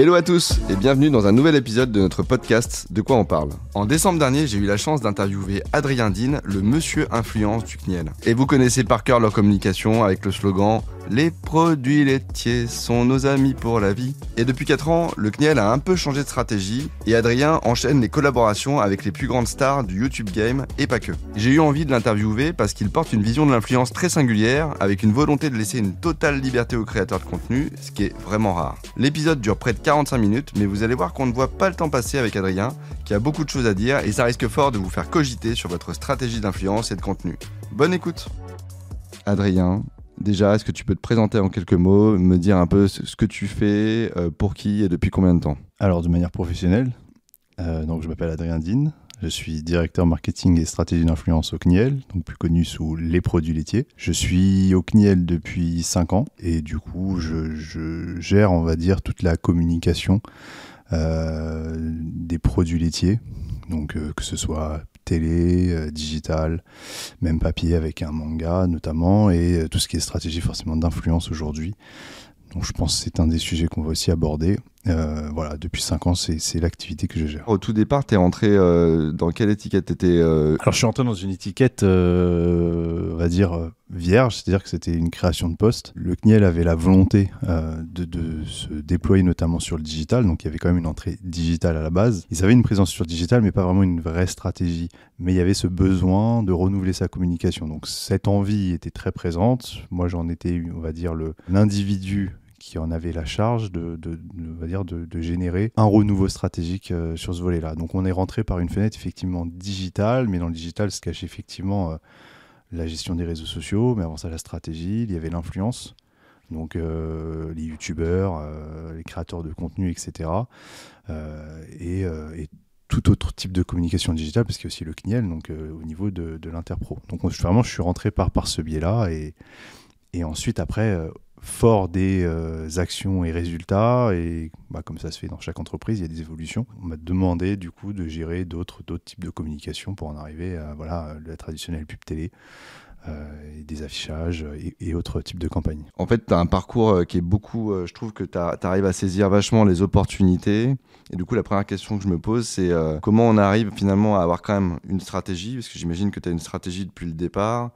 Hello à tous et bienvenue dans un nouvel épisode de notre podcast De quoi on parle. En décembre dernier, j'ai eu la chance d'interviewer Adrien Dean, le monsieur influence du CNIEL. Et vous connaissez par cœur leur communication avec le slogan les produits laitiers sont nos amis pour la vie. Et depuis 4 ans, le CNIEL a un peu changé de stratégie et Adrien enchaîne les collaborations avec les plus grandes stars du YouTube Game et pas que. J'ai eu envie de l'interviewer parce qu'il porte une vision de l'influence très singulière avec une volonté de laisser une totale liberté aux créateurs de contenu, ce qui est vraiment rare. L'épisode dure près de 45 minutes, mais vous allez voir qu'on ne voit pas le temps passer avec Adrien, qui a beaucoup de choses à dire et ça risque fort de vous faire cogiter sur votre stratégie d'influence et de contenu. Bonne écoute Adrien, Déjà, est-ce que tu peux te présenter en quelques mots, me dire un peu ce que tu fais, euh, pour qui et depuis combien de temps? Alors, de manière professionnelle, euh, je m'appelle Adrien Dean, je suis directeur marketing et stratégie d'influence au CNIEL, donc plus connu sous les produits laitiers. Je suis au CNIEL depuis 5 ans et du coup, je, gère, on va dire, toute la communication euh, des produits laitiers. Donc, que ce soit télé, euh, digital, même papier avec un manga notamment, et euh, tout ce qui est stratégie forcément d'influence aujourd'hui. Donc je pense que c'est un des sujets qu'on va aussi aborder. Euh, voilà, depuis 5 ans, c'est l'activité que je gère. Au tout départ, tu es rentré euh, dans quelle étiquette? Étais, euh, Alors, je suis rentré dans une étiquette, on va dire, vierge, c'est-à-dire que c'était une création de poste. Le CNIEL avait la volonté de, de, se déployer notamment sur le digital, donc il y avait quand même une entrée digitale à la base. Ils avaient une présence sur le digital, mais pas vraiment une vraie stratégie. Mais il y avait ce besoin de renouveler sa communication. Donc, cette envie était très présente. Moi, j'en étais, on va dire, l'individu qui en avait la charge de, de, va dire de, générer un renouveau stratégique euh, sur ce volet-là. Donc on est rentré par une fenêtre effectivement digitale, mais dans le digital se cache effectivement euh, la gestion des réseaux sociaux, mais avant ça la stratégie, il y avait l'influence, donc euh, les youtubeurs, les créateurs de contenu, etc. Et, tout autre type de communication digitale, parce qu'il y a aussi le CNIEL, donc au niveau de, l'interpro. Donc vraiment, je suis rentré par, par ce biais-là, et ensuite après fort des euh, actions et résultats, et bah, comme ça se fait dans chaque entreprise, il y a des évolutions. On m'a demandé du coup de gérer d'autres types de communication pour en arriver à voilà, la traditionnelle pub télé. Euh, des affichages et, autres types de campagnes. En fait, tu as un parcours euh, qui est beaucoup, je trouve que tu arrives à saisir vachement les opportunités. Et du coup, la première question que je me pose, c'est comment on arrive finalement à avoir quand même une stratégie, parce que j'imagine que tu as une stratégie depuis le départ,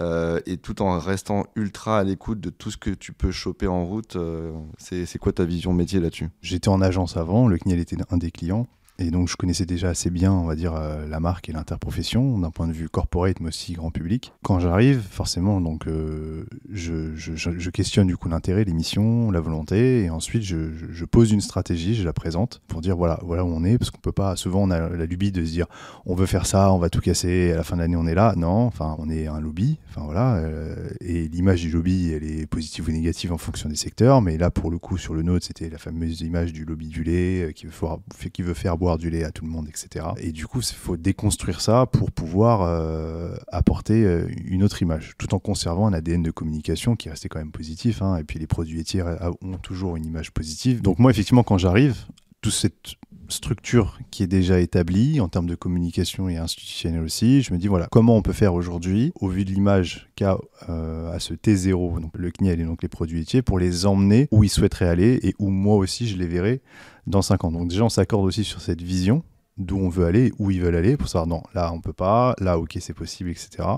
euh, et tout en restant ultra à l'écoute de tout ce que tu peux choper en route. Euh, c'est quoi ta vision métier là-dessus? J'étais en agence avant, le CNIEL était un des clients. Et donc je connaissais déjà assez bien, on va dire, euh, la marque et l'interprofession d'un point de vue corporate, mais aussi grand public. Quand j'arrive, forcément, donc euh, je, questionne du coup l'intérêt, les missions, la volonté, et ensuite je, pose une stratégie, je la présente pour dire voilà, voilà où on est, parce qu'on peut pas. Souvent on a la lubie de se dire on veut faire ça, on va tout casser, à la fin de l'année on est là. Non, enfin on est un lobby, enfin voilà. Euh, et l'image du lobby, elle est positive ou négative en fonction des secteurs, mais là pour le coup sur le nôtre, c'était la fameuse image du lobby du lait qui veut faire boire du lait à tout le monde, etc. Et du coup, il faut déconstruire ça pour pouvoir euh, apporter euh, une autre image, tout en conservant un ADN de communication qui restait quand même positif. Hein. et puis les produits laitiers ont toujours une image positive. Donc moi, effectivement, quand j'arrive, toute cette structure qui est déjà établie en termes de communication et institutionnelle aussi. Je me dis voilà comment on peut faire aujourd'hui au vu de l'image qu'a euh, à ce T0 donc le CNIEL et donc les produits laitiers pour les emmener où ils souhaiteraient aller et où moi aussi je les verrai dans 5 ans. Donc déjà, on s'accorde aussi sur cette vision d'où on veut aller, où ils veulent aller, pour savoir non, là on peut pas, là ok c'est possible, etc.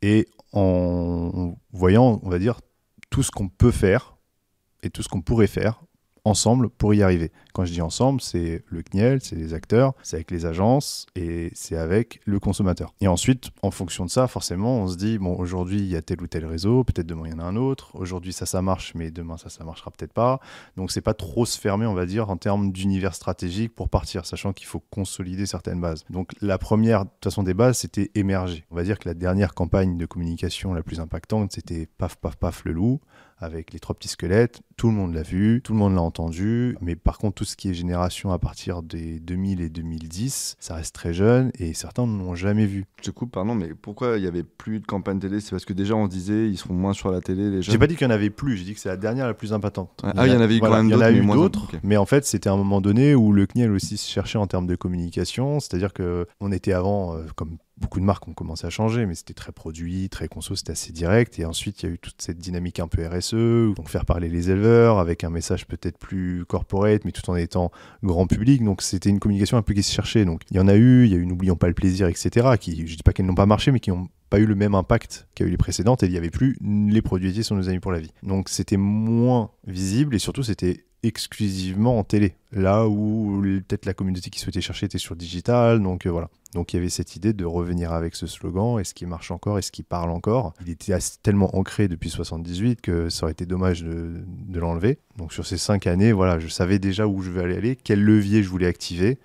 Et en voyant, on va dire, tout ce qu'on peut faire et tout ce qu'on pourrait faire ensemble pour y arriver. Quand je dis ensemble, c'est le CNIEL, c'est les acteurs, c'est avec les agences et c'est avec le consommateur. Et ensuite, en fonction de ça, forcément, on se dit, bon, aujourd'hui, il y a tel ou tel réseau, peut-être demain, il y en a un autre. Aujourd'hui, ça, ça marche, mais demain, ça, ça marchera peut-être pas. Donc, c'est pas trop se fermer, on va dire, en termes d'univers stratégique pour partir, sachant qu'il faut consolider certaines bases. Donc, la première, de toute façon, des bases, c'était émerger. On va dire que la dernière campagne de communication la plus impactante, c'était paf, paf, paf, le loup avec les trois petits squelettes. Tout le monde l'a vu, tout le monde l'a entendu. Mais par contre, tout ce qui est génération à partir des 2000 et 2010, ça reste très jeune et certains ne l'ont jamais vu. Je te coupe, pardon, mais pourquoi il n'y avait plus de campagne télé? C'est parce que déjà on se disait ils seront moins sur la télé les J'ai pas dit qu'il n'y en avait plus, j'ai dit que c'est la dernière la plus impactante. Ah, il y en avait quand même d'autres. Il y en a eu d'autres, mais en fait c'était un moment donné où le CNIEL aussi se cherchait en termes de communication, c'est-à-dire que on était avant, euh, comme beaucoup de marques ont commencé à changer, mais c'était très produit, très conso, c'était assez direct. Et ensuite, il y a eu toute cette dynamique un peu RSE, donc faire parler les éleveurs avec un message peut-être plus corporate, mais tout en étant grand public. Donc c'était une communication un peu qui se cherchait. Donc il y en a eu, il y a eu N'oublions pas le plaisir, etc. Qui, je dis pas qu'elles n'ont pas marché, mais qui n'ont pas eu le même impact qu'a eu les précédentes. Et il n'y avait plus les produits laitiers sont nos amis pour la vie. Donc c'était moins visible et surtout c'était exclusivement en télé. Là où peut-être la communauté qui souhaitait chercher était sur digital. Donc euh, voilà. Donc il y avait cette idée de revenir avec ce slogan, est-ce qui marche encore, est-ce qui parle encore? Il était tellement ancré depuis 78 que ça aurait été dommage de, de l'enlever. Donc sur ces cinq années, voilà, je savais déjà où je vais aller, quel levier je voulais activer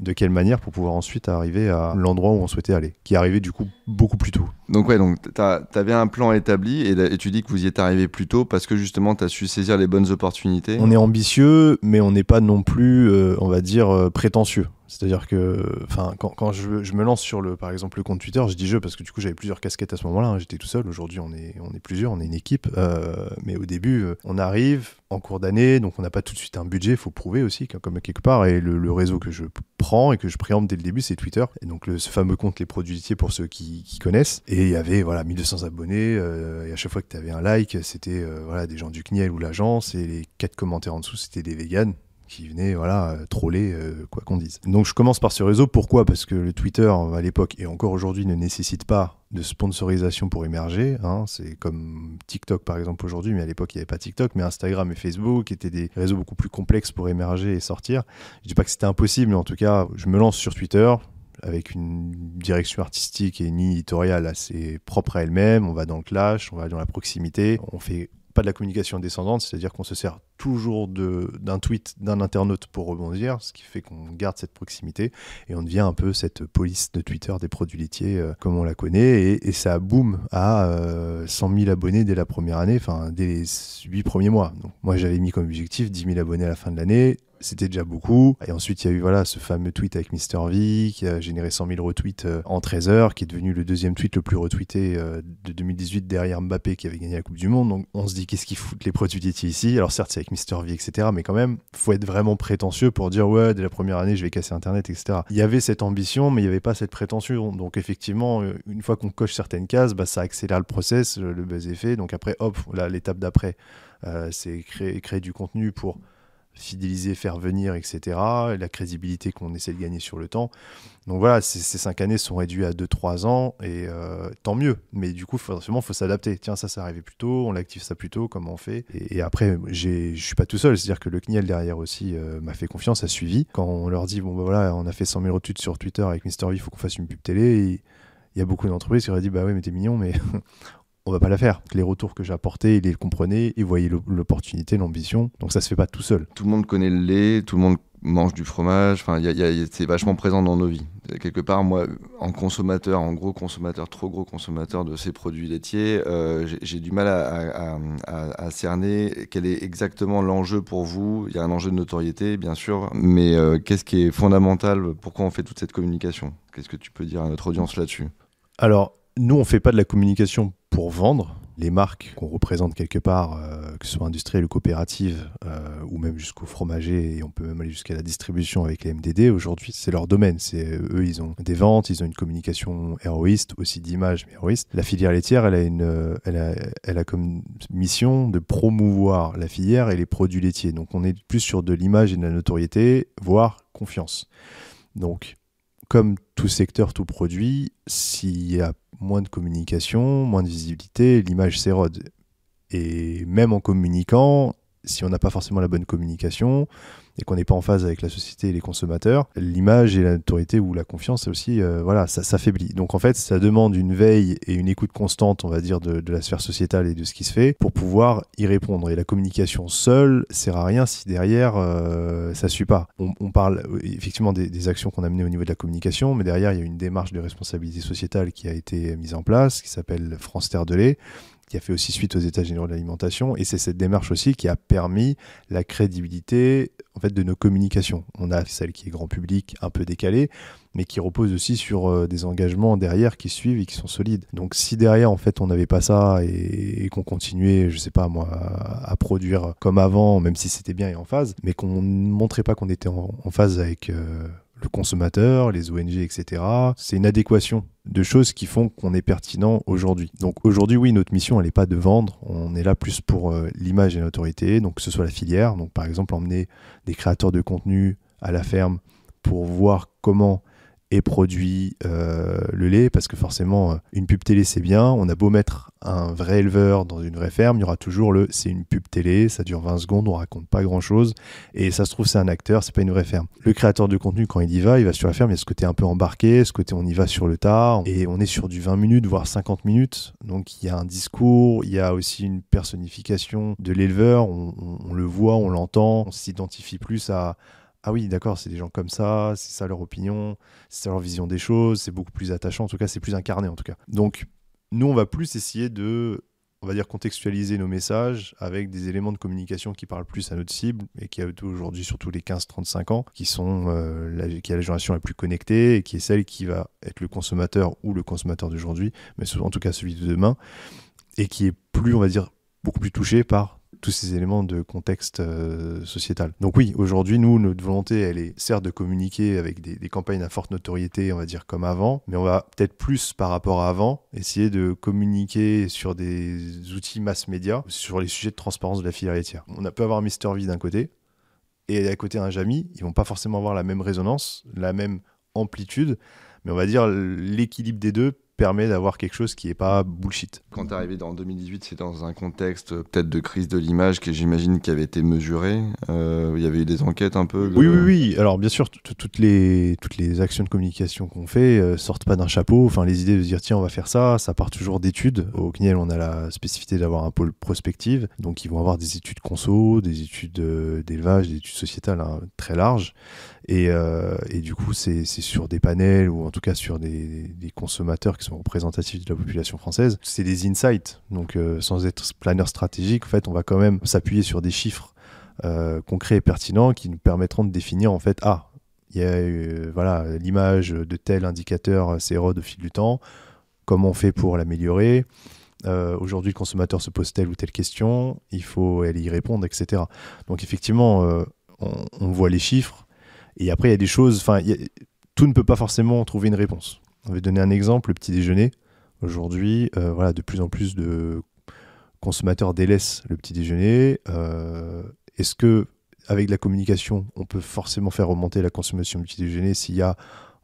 de quelle manière pour pouvoir ensuite arriver à l'endroit où on souhaitait aller, qui arrivait du coup beaucoup plus tôt. Donc ouais, donc tu avais un plan établi et, tu dis que vous y êtes arrivé plus tôt parce que justement tu as su saisir les bonnes opportunités. On est ambitieux, mais on n'est pas non plus, euh, on va dire, euh, prétentieux. C'est-à-dire que, quand, je, me lance sur le, par exemple, le compte Twitter, je dis je parce que du coup j'avais plusieurs casquettes à ce moment-là. Hein. J'étais tout seul. Aujourd'hui, on est, on est plusieurs, on est une équipe. Euh, mais au début, euh, on arrive en cours d'année, donc on n'a pas tout de suite un budget. Il faut prouver aussi, comme quelque part. Et le, réseau que je prends et que je préempte dès le début, c'est Twitter. Et donc le, ce fameux compte Les Produits pour ceux qui, qui, connaissent. Et il y avait voilà 1200 abonnés. Euh, et à chaque fois que tu avais un like, c'était voilà des gens du CNIEL ou l'agence. Et les quatre commentaires en dessous, c'était des véganes qui venait voilà euh, troller euh, quoi qu'on dise. Donc je commence par ce réseau. Pourquoi? Parce que le Twitter à l'époque et encore aujourd'hui ne nécessite pas de sponsorisation pour émerger. Hein. C'est comme TikTok par exemple aujourd'hui, mais à l'époque il n'y avait pas TikTok, mais Instagram et Facebook étaient des réseaux beaucoup plus complexes pour émerger et sortir. Je dis pas que c'était impossible, mais en tout cas je me lance sur Twitter avec une direction artistique et une éditoriale assez propre à elle-même. On va dans le clash, on va dans la proximité, on fait de la communication descendante, c'est-à-dire qu'on se sert toujours d'un tweet d'un internaute pour rebondir, ce qui fait qu'on garde cette proximité et on devient un peu cette police de Twitter des produits laitiers euh, comme on la connaît et, ça boom à 100 euh, 000 abonnés dès la première année, enfin dès les 8 premiers mois. Donc moi j'avais mis comme objectif 10 000 abonnés à la fin de l'année, c'était déjà beaucoup. Et ensuite, il y a eu voilà, ce fameux tweet avec Mr. V qui a généré 100 000 retweets euh, en 13 heures, qui est devenu le deuxième tweet le plus retweeté euh, de 2018 derrière Mbappé qui avait gagné la Coupe du Monde. Donc on se dit qu'est-ce qu'ils foutent les produits laitiers ici? Alors certes, c'est avec Mr. V, etc. Mais quand même, faut être vraiment prétentieux pour dire ouais, dès la première année, je vais casser Internet, etc. Il y avait cette ambition, mais il n'y avait pas cette prétention. Donc effectivement, euh, une fois qu'on coche certaines cases, bah, ça accélère le process, le buzz est fait. Donc après, hop, l'étape d'après, c'est créer, créer du contenu pour fidéliser, faire venir, etc. La crédibilité qu'on essaie de gagner sur le temps. Donc voilà, ces, cinq années sont réduites à 2-3 ans et euh, tant mieux. Mais du coup, forcément, il faut s'adapter. Tiens, ça, ça arrivait plus tôt, on l'active ça plus tôt, comment on fait? Et, après, je suis pas tout seul. C'est-à-dire que le CNIEL derrière aussi euh, m'a fait confiance, a suivi. Quand on leur dit, bon, ben voilà, on a fait 100 000 retweets sur Twitter avec Mister V, il faut qu'on fasse une pub télé. il y a beaucoup d'entreprises qui auraient dit, bah oui, mais t'es mignon, mais on va pas la faire. Les retours que j'ai apportés, ils les comprenaient, ils voyaient l'opportunité, l'ambition. Donc ça se fait pas tout seul. Tout le monde connaît le lait, tout le monde mange du fromage. Enfin, c'est vachement présent dans nos vies. Quelque part, moi, en consommateur, en gros consommateur, trop gros consommateur de ces produits laitiers, euh, j'ai du mal à, cerner quel est exactement l'enjeu pour vous. Il y a un enjeu de notoriété, bien sûr, mais euh, qu'est-ce qui est fondamental? Pourquoi on fait toute cette communication? Qu'est-ce que tu peux dire à notre audience là-dessus? Alors, nous, on fait pas de la communication pour vendre. Les marques qu'on représente quelque part, euh, que ce soit industrielles ou coopératives, euh, ou même jusqu'au fromager, et on peut même aller jusqu'à la distribution avec les MDD, aujourd'hui, c'est leur domaine. C'est Eux, ils ont des ventes, ils ont une communication héroïste, aussi d'image, mais héroïste. La filière laitière, elle a, une, elle, a, elle a comme mission de promouvoir la filière et les produits laitiers. Donc on est plus sur de l'image et de la notoriété, voire confiance. Donc, comme tout secteur, tout produit, s'il y a moins de communication, moins de visibilité, l'image s'érode. Et même en communiquant, si on n'a pas forcément la bonne communication et qu'on n'est pas en phase avec la société et les consommateurs, l'image et la notoriété ou la confiance, aussi, euh, voilà, ça s'affaiblit. Donc en fait, ça demande une veille et une écoute constante, on va dire, de, la sphère sociétale et de ce qui se fait pour pouvoir y répondre. Et la communication seule sert à rien si derrière euh, ça suit pas. On, parle euh, effectivement des, actions qu'on a menées au niveau de la communication, mais derrière il y a une démarche de responsabilité sociétale qui a été mise en place, qui s'appelle France Terre de qui a fait aussi suite aux États généraux de l'alimentation. Et c'est cette démarche aussi qui a permis la crédibilité en fait, de nos communications. On a celle qui est grand public, un peu décalée, mais qui repose aussi sur euh, des engagements derrière qui suivent et qui sont solides. Donc si derrière, en fait, on n'avait pas ça et, qu'on continuait, je sais pas moi, à, produire comme avant, même si c'était bien et en phase, mais qu'on ne montrait pas qu'on était en, phase avec... Euh, le consommateur, les ONG, etc. C'est une adéquation de choses qui font qu'on est pertinent aujourd'hui. Donc aujourd'hui, oui, notre mission, elle n'est pas de vendre, on est là plus pour euh, l'image et l'autorité, donc que ce soit la filière, donc par exemple emmener des créateurs de contenu à la ferme pour voir comment et produit euh, le lait parce que forcément une pub télé c'est bien. On a beau mettre un vrai éleveur dans une vraie ferme il y aura toujours le c'est une pub télé ça dure 20 secondes on raconte pas grand chose et ça se trouve c'est un acteur c'est pas une vraie ferme. Le créateur de contenu quand il y va il va sur la ferme il y a ce côté un peu embarqué ce côté on y va sur le tas et on est sur du 20 minutes voire 50 minutes. Donc il y a un discours il y a aussi une personnification de l'éleveur. On le voit on l'entend on s'identifie plus à ah oui, d'accord, c'est des gens comme ça, c'est ça leur opinion, c'est ça leur vision des choses, c'est beaucoup plus attachant, en tout cas, c'est plus incarné, en tout cas. Donc, nous, on va plus essayer de, on va dire, contextualiser nos messages avec des éléments de communication qui parlent plus à notre cible et qui a aujourd'hui surtout les 15-35 ans, qui sont euh, qui est la génération la plus connectée et qui est celle qui va être le consommateur ou le consommateur d'aujourd'hui, mais en tout cas celui de demain, et qui est plus, on va dire, beaucoup plus touché par tous ces éléments de contexte euh, sociétal. Donc oui, aujourd'hui, nous, notre volonté, elle est certes de communiquer avec des, campagnes à forte notoriété, on va dire comme avant, mais on va peut-être plus par rapport à avant, essayer de communiquer sur des outils mass média, sur les sujets de transparence de la filière laitière. On a peut avoir Mister V d'un côté, et à côté un Jamy, ils vont pas forcément avoir la même résonance, la même amplitude, mais on va dire l'équilibre des deux permet d'avoir quelque chose qui n'est pas bullshit. Quand tu es arrivé en 2018, c'est dans un contexte euh, peut-être de crise de l'image que j'imagine qui avait été mesuré. Euh, il y avait eu des enquêtes un peu. Oui, oui, oui. Alors bien sûr, toutes les, toutes les actions de communication qu'on fait euh, sortent pas d'un chapeau. Enfin, les idées de dire tiens, on va faire ça, ça part toujours d'études. Au CNIEL, on a la spécificité d'avoir un pôle prospective. Donc ils vont avoir des études conso, des études d'élevage, des études sociétales hein, très larges. Et, et, du coup, c'est sur des panels ou en tout cas sur des, consommateurs qui sont représentatifs de la population française, c'est des insights. Donc, euh, sans être planeur stratégique, en fait, on va quand même s'appuyer sur des chiffres euh, concrets et pertinents qui nous permettront de définir, en fait, ah, il y a euh, voilà l'image de tel indicateur s'érode au fil du temps. Comment on fait pour l'améliorer? Aujourd'hui, le consommateur se pose telle ou telle question. Il faut aller y répondre, etc. Donc, effectivement, on, voit les chiffres. Et après, il y a des choses. Enfin, tout ne peut pas forcément trouver une réponse. On va donner un exemple, le petit déjeuner. Aujourd'hui, euh, voilà, de plus en plus de consommateurs délaissent le petit déjeuner. Euh, est-ce que avec la communication, on peut forcément faire remonter la consommation du petit déjeuner s'il y a,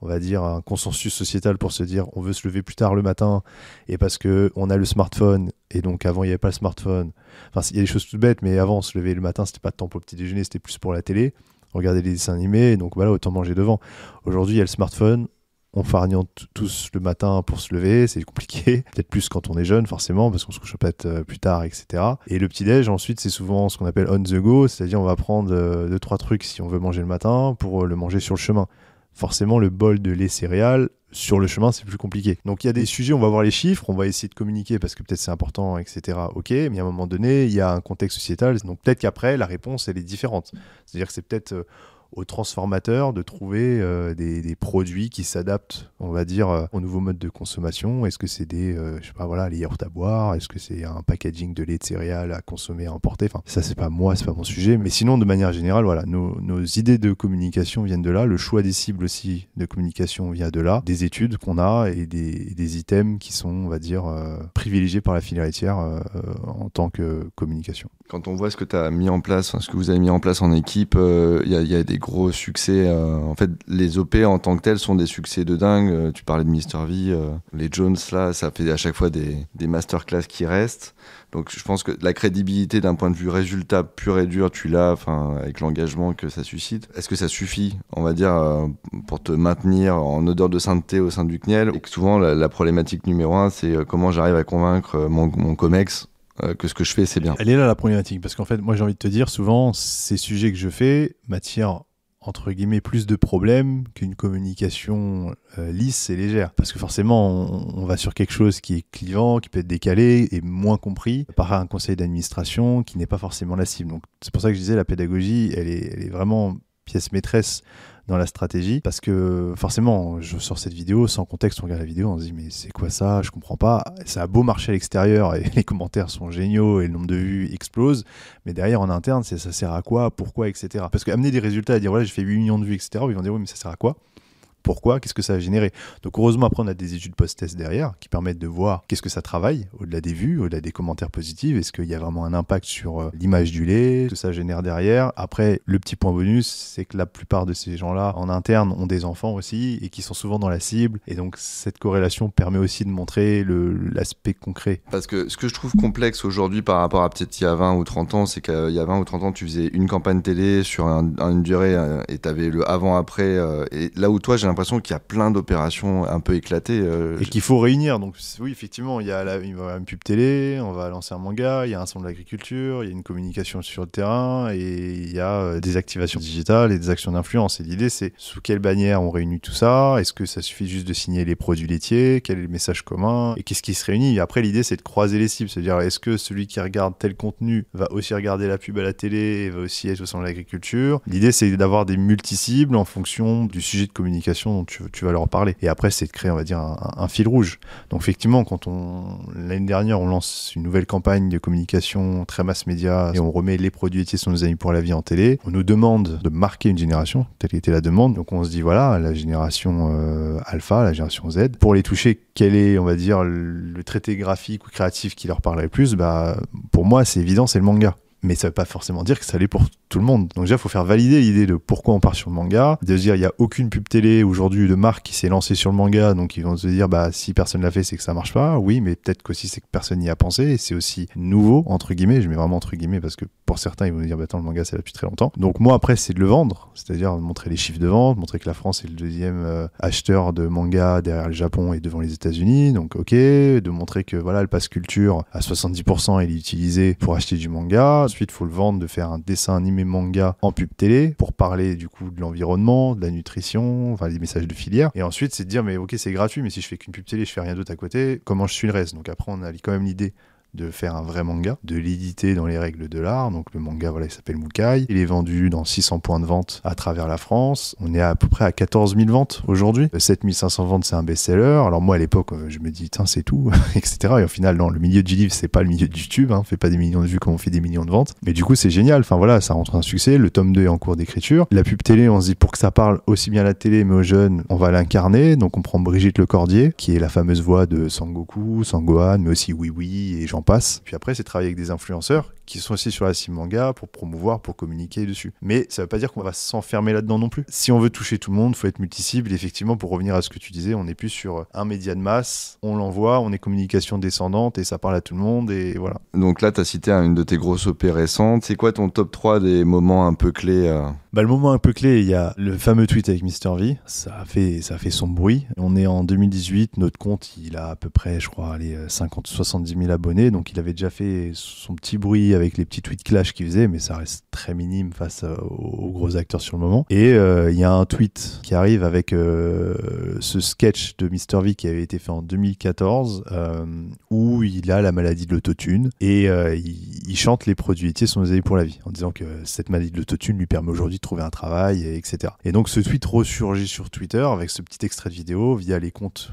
on va dire, un consensus sociétal pour se dire on veut se lever plus tard le matin et parce que on a le smartphone et donc avant il n'y avait pas le smartphone. Enfin, il y a des choses toutes bêtes, mais avant se lever le matin, c'était pas de temps pour le petit déjeuner, c'était plus pour la télé regarder des dessins animés, donc voilà, autant manger devant. Aujourd'hui, il y a le smartphone, on farniente tous le matin pour se lever, c'est compliqué. Peut-être plus quand on est jeune, forcément, parce qu'on se couche peut-être plus tard, etc. Et le petit-déj, ensuite, c'est souvent ce qu'on appelle on the go, c'est-à-dire on va prendre euh, deux, trois trucs si on veut manger le matin pour euh, le manger sur le chemin. Forcément, le bol de lait céréales, sur le chemin, c'est plus compliqué. Donc il y a des sujets, on va voir les chiffres, on va essayer de communiquer parce que peut-être c'est important, etc. Ok, mais à un moment donné, il y a un contexte sociétal, donc peut-être qu'après, la réponse, elle est différente. C'est-à-dire que c'est peut-être aux transformateurs de trouver euh, des, produits qui s'adaptent, on va dire, euh, au nouveau mode de consommation. Est-ce que c'est des, euh, je sais pas, voilà, les yaourts à boire? Est-ce que c'est un packaging de lait de céréales à consommer, à emporter Enfin, ça, c'est pas moi, c'est pas mon sujet. Mais sinon, de manière générale, voilà, nos, idées de communication viennent de là. Le choix des cibles aussi de communication vient de là. Des études qu'on a et des, items qui sont, on va dire, privilégiés par la filière laitière en tant que communication. Quand on voit ce que tu as mis en place, ce que vous avez mis en place en équipe, il y, y, a des gros succès. Euh, en fait, les OP en tant que tels sont des succès de dingue. Euh, tu parlais de Mister V, euh, les Jones là, ça fait à chaque fois des, des masterclass qui restent. Donc je pense que la crédibilité d'un point de vue résultat pur et dur, tu l'as, avec l'engagement que ça suscite. Est-ce que ça suffit, on va dire, pour te maintenir en odeur de sainteté au sein du CNIEL Et que souvent la, problématique numéro un, c'est comment j'arrive à convaincre mon, mon comex que ce que je fais, c'est bien. Elle est là la problématique, parce qu'en fait, moi j'ai envie de te dire, souvent, ces sujets que je fais m'attirent entre guillemets plus de problèmes qu'une communication euh, lisse et légère. Parce que forcément, on, va sur quelque chose qui est clivant, qui peut être décalé et moins compris par un conseil d'administration qui n'est pas forcément la cible. Donc c'est pour ça que je disais la pédagogie, elle est, elle est vraiment pièce maîtresse dans la stratégie parce que forcément je sors cette vidéo sans contexte on regarde la vidéo on se dit mais c'est quoi ça? Je comprends pas. Ça a beau marcher à l'extérieur et les commentaires sont géniaux et le nombre de vues explose mais derrière en interne c'est ça sert à quoi? Pourquoi? Etc parce qu'amener des résultats à dire voilà j'ai fait 8 millions de vues etc ils vont dire oui mais ça sert à quoi? Pourquoi, qu'est-ce que ça a généré. Donc heureusement après on a des études post-test derrière qui permettent de voir qu'est-ce que ça travaille au-delà des vues, au-delà des commentaires positifs, est-ce qu'il y a vraiment un impact sur euh, l'image du lait, ce que ça génère derrière. Après le petit point bonus, c'est que la plupart de ces gens-là en interne ont des enfants aussi et qui sont souvent dans la cible et donc cette corrélation permet aussi de montrer l'aspect concret. Parce que ce que je trouve complexe aujourd'hui par rapport à peut-être il y a 20 ou 30 ans, c'est qu'il y a 20 ou 30 ans tu faisais une campagne télé sur une durée euh, et tu avais le avant-après euh, et là où toi j'ai l'impression qu'il y a plein d'opérations un peu éclatées. Euh, et qu'il faut réunir. Donc oui, effectivement, il y a la, une pub télé, on va lancer un manga, il y a un centre de l'agriculture, il y a une communication sur le terrain et il y a euh, des activations digitales et des actions d'influence. Et l'idée, c'est sous quelle bannière on réunit tout ça? Est-ce que ça suffit juste de signer les produits laitiers? Quel est le message commun? Et qu'est-ce qui se réunit? Et Après, l'idée, c'est de croiser les cibles. C'est-à-dire, est-ce que celui qui regarde tel contenu va aussi regarder la pub à la télé et va aussi être au centre de l'agriculture? L'idée, c'est d'avoir des multi-cibles en fonction du sujet de communication dont tu vas leur parler. Et après, c'est de créer, on va dire, un, fil rouge. Donc, effectivement, quand on, l'année dernière, on lance une nouvelle campagne de communication très mass média et on remet les produits laitiers sont nos amis pour la vie en télé, on nous demande de marquer une génération, telle était la demande. Donc, on se dit, voilà, la génération euh, alpha, la génération Z, pour les toucher, quel est, on va dire, le traité graphique ou créatif qui leur parlerait plus Bah, pour moi, c'est évident, c'est le manga mais ça veut pas forcément dire que ça l'est pour tout le monde. Donc déjà, il faut faire valider l'idée de pourquoi on part sur le manga, de se dire il y a aucune pub télé aujourd'hui de marque qui s'est lancée sur le manga, donc ils vont se dire bah si personne l'a fait, c'est que ça marche pas. Oui, mais peut-être qu'aussi c'est que personne n'y a pensé et c'est aussi nouveau entre guillemets. Je mets vraiment entre guillemets parce que pour certains ils vont dire bah attends le manga c'est là depuis très longtemps. Donc moi après c'est de le vendre, c'est-à-dire montrer les chiffres de vente, montrer que la France est le deuxième euh, acheteur de manga derrière le Japon et devant les États-Unis. Donc ok, de montrer que voilà le passe culture à 70% il est utilisé pour acheter du manga. Ensuite faut le vendre, de faire un dessin animé manga en pub télé pour parler du coup de l'environnement, de la nutrition, enfin des messages de filière. Et ensuite, c'est de dire, mais ok, c'est gratuit, mais si je fais qu'une pub télé, je fais rien d'autre à côté, comment je suis le reste? Donc après, on a quand même l'idée de faire un vrai manga, de l'éditer dans les règles de l'art. Donc le manga, voilà, il s'appelle Mukai. Il est vendu dans 600 points de vente à travers la France. On est à, peu près à 14 000 ventes aujourd'hui. 7500 ventes, c'est un best-seller. Alors moi, à l'époque, euh, je me dis, tiens, c'est tout, etc. Et au final, non, le milieu du livre, c'est pas le milieu de YouTube. Hein. On fait pas des millions de vues comme on fait des millions de ventes. Mais du coup, c'est génial. Enfin voilà, ça rentre un succès. Le tome 2 est en cours d'écriture. La pub télé, on se dit, pour que ça parle aussi bien à la télé, mais aux jeunes, on va l'incarner. Donc on prend Brigitte Lecordier, qui est la fameuse voix de Sangoku, Sangohan, mais aussi Oui Oui et j'en Puis après, c'est travailler avec des influenceurs qui sont aussi sur la cible manga pour promouvoir, pour communiquer dessus. Mais ça veut pas dire qu'on va s'enfermer là-dedans non plus. Si on veut toucher tout le monde, faut être multi-cible. Effectivement, pour revenir à ce que tu disais, on n'est plus sur un média de masse, on l'envoie, on est communication descendante et ça parle à tout le monde et voilà. Donc là, tu as cité une de tes grosses OP récentes. C'est quoi ton top 3 des moments un peu clés euh bah, Le moment un peu clé, il y a le fameux tweet avec Mr. V. Ça a fait, ça a fait son bruit. On est en 2018, notre compte, il a à peu près, je crois, les 50, 70 000 abonnés. Donc il avait déjà fait son petit bruit avec les petits tweets clash qu'il faisait, mais ça reste très minime face euh, aux gros acteurs sur le moment. Et euh, il y a un tweet qui arrive avec euh, ce sketch de Mr. V qui avait été fait en 2014, où il a la maladie de l'autotune et il, chante les produits laitiers sont nos pour la vie, en disant que cette maladie de l'autotune lui permet aujourd'hui de trouver un travail, etc. Et donc ce tweet ressurgit sur Twitter avec ce petit extrait de vidéo via les comptes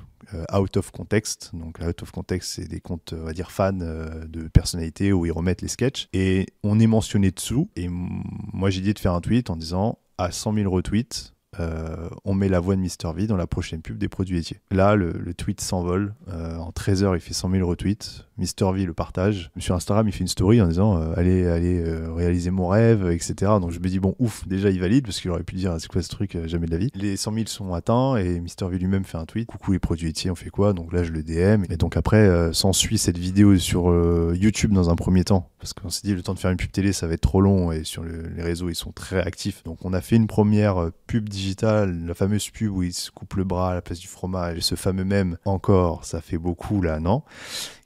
out of context. Donc, out of context, c'est des comptes, on va dire, fans euh, de personnalités où ils remettent les sketchs. Et on est mentionné dessous. Et moi, j'ai dit de faire un tweet en disant à 100 000 retweets, euh, on met la voix de Mr. V dans la prochaine pub des produits laitiers. Là, le, tweet s'envole. en 13 heures, il fait 100 000 retweets. Mr. V le partage. Sur Instagram, il fait une story en disant euh, allez, allez euh, réaliser mon rêve, etc. Donc je me dis bon, ouf, déjà il valide parce qu'il aurait pu dire c'est quoi ce truc, euh, jamais de la vie. Les 100 000 sont atteints et Mr. V lui-même fait un tweet coucou les produits laitiers, on fait quoi? Donc là je le DM et donc après s'ensuit cette vidéo sur YouTube dans un premier temps parce qu'on s'est dit le temps de faire une pub télé ça va être trop long et sur les réseaux ils sont très actifs. Donc on a fait une première pub la fameuse pub où il se coupe le bras à la place du fromage, et ce fameux même encore, ça fait beaucoup là, non?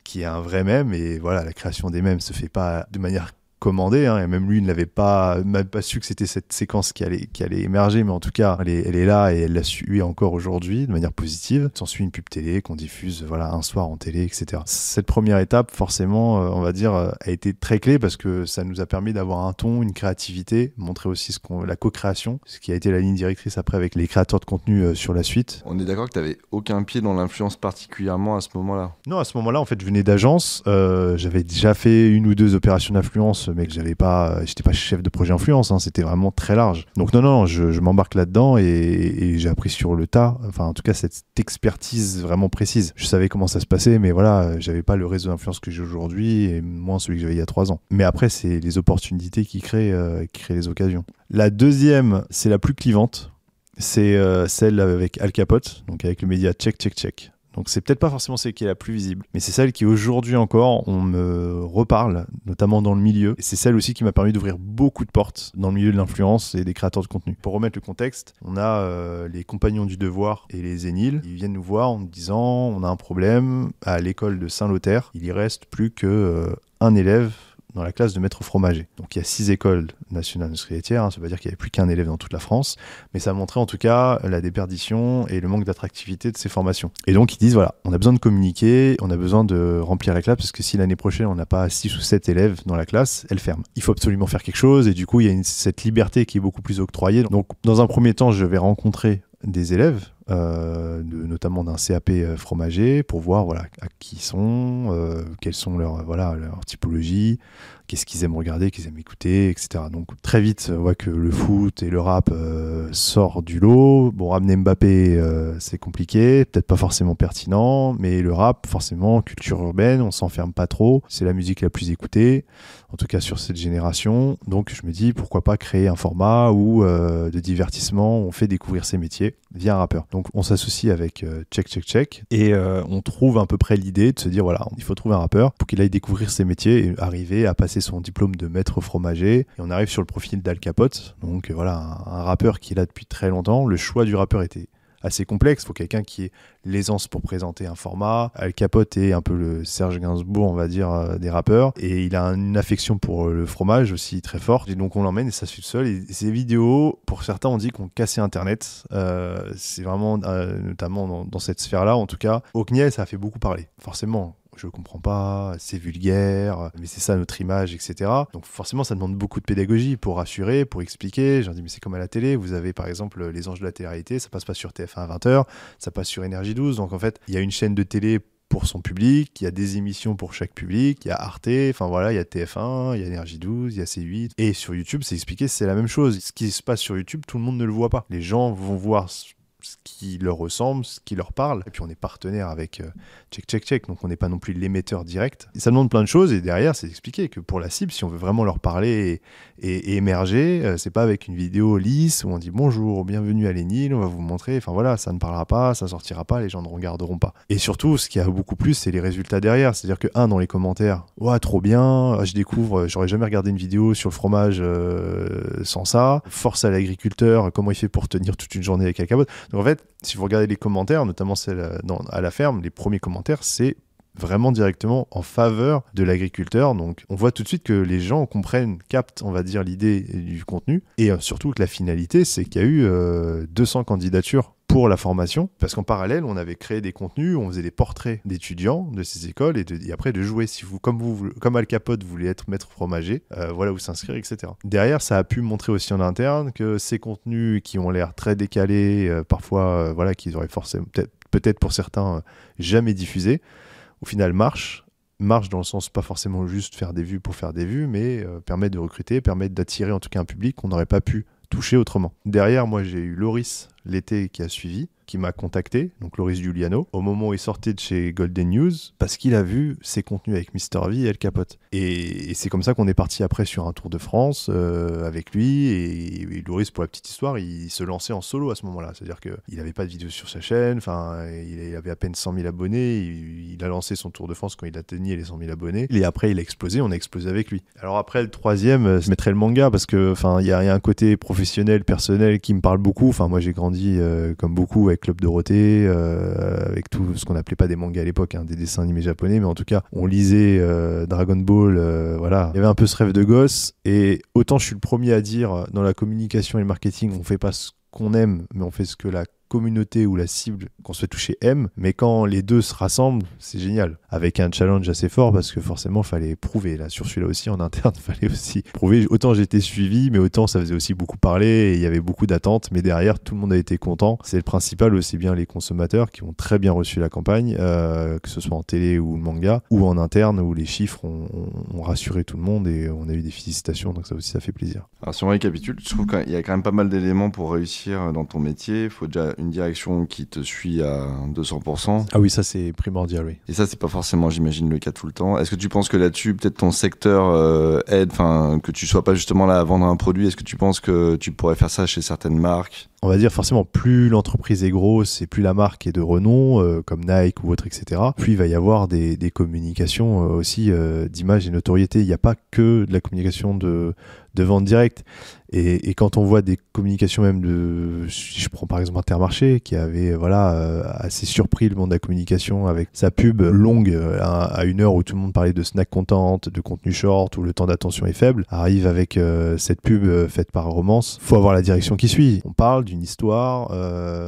Qui est un vrai mème. Et voilà, la création des mèmes se fait pas de manière commandé, hein, et même lui il n'avait pas, même pas su que c'était cette séquence qui allait, qui allait émerger, mais en tout cas, elle est, elle est là et elle l'a su encore aujourd'hui de manière positive. S'ensuit une pub télé qu'on diffuse voilà, un soir en télé, etc. Cette première étape, forcément, euh, on va dire, euh, a été très clé parce que ça nous a permis d'avoir un ton, une créativité, montrer aussi ce qu'on, la co-création, ce qui a été la ligne directrice après avec les créateurs de contenu euh, sur la suite. On est d'accord que tu n'avais aucun pied dans l'influence particulièrement à ce moment-là? Non, à ce moment-là, en fait, je venais d'agence. j'avais déjà fait une ou deux opérations d'influence mais que pas, j'étais pas chef de projet influence, hein, c'était vraiment très large. Donc non, non, je, m'embarque là-dedans et, j'ai appris sur le tas, enfin en tout cas cette expertise vraiment précise. Je savais comment ça se passait, mais voilà, j'avais pas le réseau d'influence que j'ai aujourd'hui et moins celui que j'avais il y a trois ans. Mais après, c'est les opportunités qui créent, euh, qui créent les occasions. La deuxième, c'est la plus clivante, c'est euh, celle avec Al Capote, donc avec le média Check Check Check. Donc c'est peut-être pas forcément celle qui est la plus visible, mais c'est celle qui aujourd'hui encore on me reparle, notamment dans le milieu. Et c'est celle aussi qui m'a permis d'ouvrir beaucoup de portes dans le milieu de l'influence et des créateurs de contenu. Pour remettre le contexte, on a euh, les compagnons du devoir et les Zénils. Ils viennent nous voir en disant on a un problème à l'école de Saint-Lothaire. Il y reste plus que euh, un élève dans la classe de maître fromager. Donc il y a six écoles nationales industrielles hein, ça veut dire qu'il n'y avait plus qu'un élève dans toute la France, mais ça montrait en tout cas la déperdition et le manque d'attractivité de ces formations. Et donc ils disent voilà, on a besoin de communiquer, on a besoin de remplir la classe, parce que si l'année prochaine on n'a pas six ou sept élèves dans la classe, elle ferme. Il faut absolument faire quelque chose, et du coup il y a cette liberté qui est beaucoup plus octroyée. Donc dans un premier temps, je vais rencontrer des élèves, euh, notamment d'un CAP euh, fromager, pour voir voilà, à qui ils sont, euh, quelles sont leurs voilà, leur typologies, qu'est-ce qu'ils aiment regarder, qu'ils aiment écouter, etc. Donc très vite, on voit que le foot et le rap euh, sortent du lot. Bon, ramener Mbappé, euh, c'est compliqué, peut-être pas forcément pertinent, mais le rap, forcément, culture urbaine, on s'enferme pas trop. C'est la musique la plus écoutée, en tout cas sur cette génération. Donc je me dis, pourquoi pas créer un format où euh, de divertissement, on fait découvrir ces métiers via un rappeur. Donc on s'associe avec Check Check Check et on trouve à peu près l'idée de se dire, voilà, il faut trouver un rappeur pour qu'il aille découvrir ces métiers et arriver à passer son diplôme de maître fromager. Et on arrive sur le profil d'Al Capote. Donc voilà, un, rappeur qui est là depuis très longtemps. Le choix du rappeur était assez complexe. Il faut quelqu'un qui ait l'aisance pour présenter un format. Al Capote est un peu le Serge Gainsbourg, on va dire, euh, des rappeurs. Et il a une affection pour le fromage aussi très forte. Et donc on l'emmène et ça suit seul. Et ces vidéos, pour certains, on dit qu'on cassait Internet. Euh, c'est vraiment, euh, notamment dans, cette sphère-là, en tout cas, au CNIEL, ça a fait beaucoup parler. Forcément, je comprends pas, c'est vulgaire, mais c'est ça notre image, etc. Donc forcément, ça demande beaucoup de pédagogie pour rassurer, pour expliquer. J'en dis, mais c'est comme à la télé, vous avez par exemple Les Anges de la télé-réalité, ça passe pas sur TF1 à 20h, ça passe sur Énergie 12. Donc en fait, il y a une chaîne de télé pour son public, il y a des émissions pour chaque public, il y a Arte, enfin voilà, il y a TF1, il y a Énergie 12, il y a C8. Et sur YouTube, c'est expliqué, c'est la même chose. Ce qui se passe sur YouTube, tout le monde ne le voit pas. Les gens vont voir ce qui leur ressemble, ce qui leur parle. Et puis on est partenaire avec euh, Check Check Check, donc on n'est pas non plus l'émetteur direct. Et ça demande plein de choses et derrière c'est expliqué que pour la cible, si on veut vraiment leur parler et, émerger, euh, c'est pas avec une vidéo lisse où on dit bonjour, bienvenue à Lénil, on va vous montrer. Enfin voilà, ça ne parlera pas, ça sortira pas, les gens ne regarderont pas. Et surtout, ce qui a beaucoup plus, c'est les résultats derrière. C'est-à-dire que un dans les commentaires, ouais trop bien, je découvre, j'aurais jamais regardé une vidéo sur le fromage euh, sans ça. Force à l'agriculteur, comment il fait pour tenir toute une journée avec un cabot en fait, si vous regardez les commentaires, notamment celle euh, à la ferme, les premiers commentaires, c'est vraiment directement en faveur de l'agriculteur. Donc on voit tout de suite que les gens comprennent, captent, on va dire, l'idée du contenu. Et euh, surtout que la finalité, c'est qu'il y a eu 200 euh, candidatures pour la formation, parce qu'en parallèle, on avait créé des contenus, on faisait des portraits d'étudiants de ces écoles et, après de jouer. Si vous, comme vous, comme Al Capote voulait être maître fromager, euh, voilà où s'inscrire, etc. Derrière, ça a pu montrer aussi en interne que ces contenus qui ont l'air très décalés, euh, parfois, voilà, qu'ils auraient forcément, peut-être pour certains, jamais diffusés, au final marchent marche dans le sens pas forcément juste faire des vues pour faire des vues, mais permettre de recruter, permettre d'attirer en tout cas un public qu'on n'aurait pas pu toucher autrement. Derrière, moi, j'ai eu Loris l'été qui a suivi, qui m'a contacté, donc Loris Giuliano, au moment où il sortait de chez Golden News, parce qu'il a vu ses contenus avec Mister V et El Capote. Et, c'est comme ça qu'on est parti après sur un Tour de France euh, avec lui. Et, Loris, pour la petite histoire, il se lançait en solo à ce moment-là. C'est-à-dire qu'il n'avait pas de vidéo sur sa chaîne, enfin, il avait à peine 100 000 abonnés. Il, a lancé son Tour de France quand il atteignait les 100 000 abonnés. Et après, il a explosé, on a explosé avec lui. Alors après, le troisième, je mettrais le manga parce que, enfin, il y, a un côté professionnel, personnel qui me parle beaucoup. Enfin, moi, j'ai grandi grandi comme beaucoup avec Club Dorothée, avec tout ce qu'on appelait pas des mangas à l'époque, hein, des dessins animés japonais, mais en tout cas, on lisait Dragon Ball, voilà. Il y avait un peu ce rêve de gosse, et autant je suis le premier à dire dans la communication et le marketing, on fait pas ce qu'on aime, mais on fait ce que la communauté ou la cible qu'on souhaite toucher aime, mais quand les deux se rassemblent, c'est génial. Avec un challenge assez fort parce que forcément, fallait prouver. Là, sur celui-là aussi, en interne, fallait aussi prouver. Autant j'étais suivi, mais autant ça faisait aussi beaucoup parler et il y avait beaucoup d'attentes. Mais derrière, tout le monde a été content. C'est le principal, aussi bien les consommateurs qui ont très bien reçu la campagne, euh, que ce soit en télé ou le manga, ou en interne où les chiffres ont, rassuré tout le monde et on a eu des félicitations. Donc ça aussi, ça fait plaisir. Alors si on récapitule, je trouve qu'il y a quand même pas mal d'éléments pour réussir dans ton métier. Il faut déjà une direction qui te suit à 200%. Ah oui, ça c'est primordial, oui. Et ça, c'est pas forcément, j'imagine, le cas tout le temps. Est-ce que tu penses que là-dessus, peut-être ton secteur euh, aide, enfin, que tu sois pas justement là à vendre un produit, est-ce que tu penses que tu pourrais faire ça chez certaines marques? On va dire forcément plus l'entreprise est grosse et plus la marque est de renom, euh, comme Nike ou autre, etc., plus il va y avoir des, communications euh, aussi d'image et notoriété. Il n'y a pas que de la communication de, de vente directe. Et, quand on voit des communications même de, si je prends par exemple Intermarché, qui avait voilà euh, assez surpris le monde de la communication avec sa pub longue euh, à, une heure où tout le monde parlait de snack content, de contenu short, où le temps d'attention est faible, arrive avec euh, cette pub faite par Romance. Faut avoir la direction qui suit. On parle d'une histoire,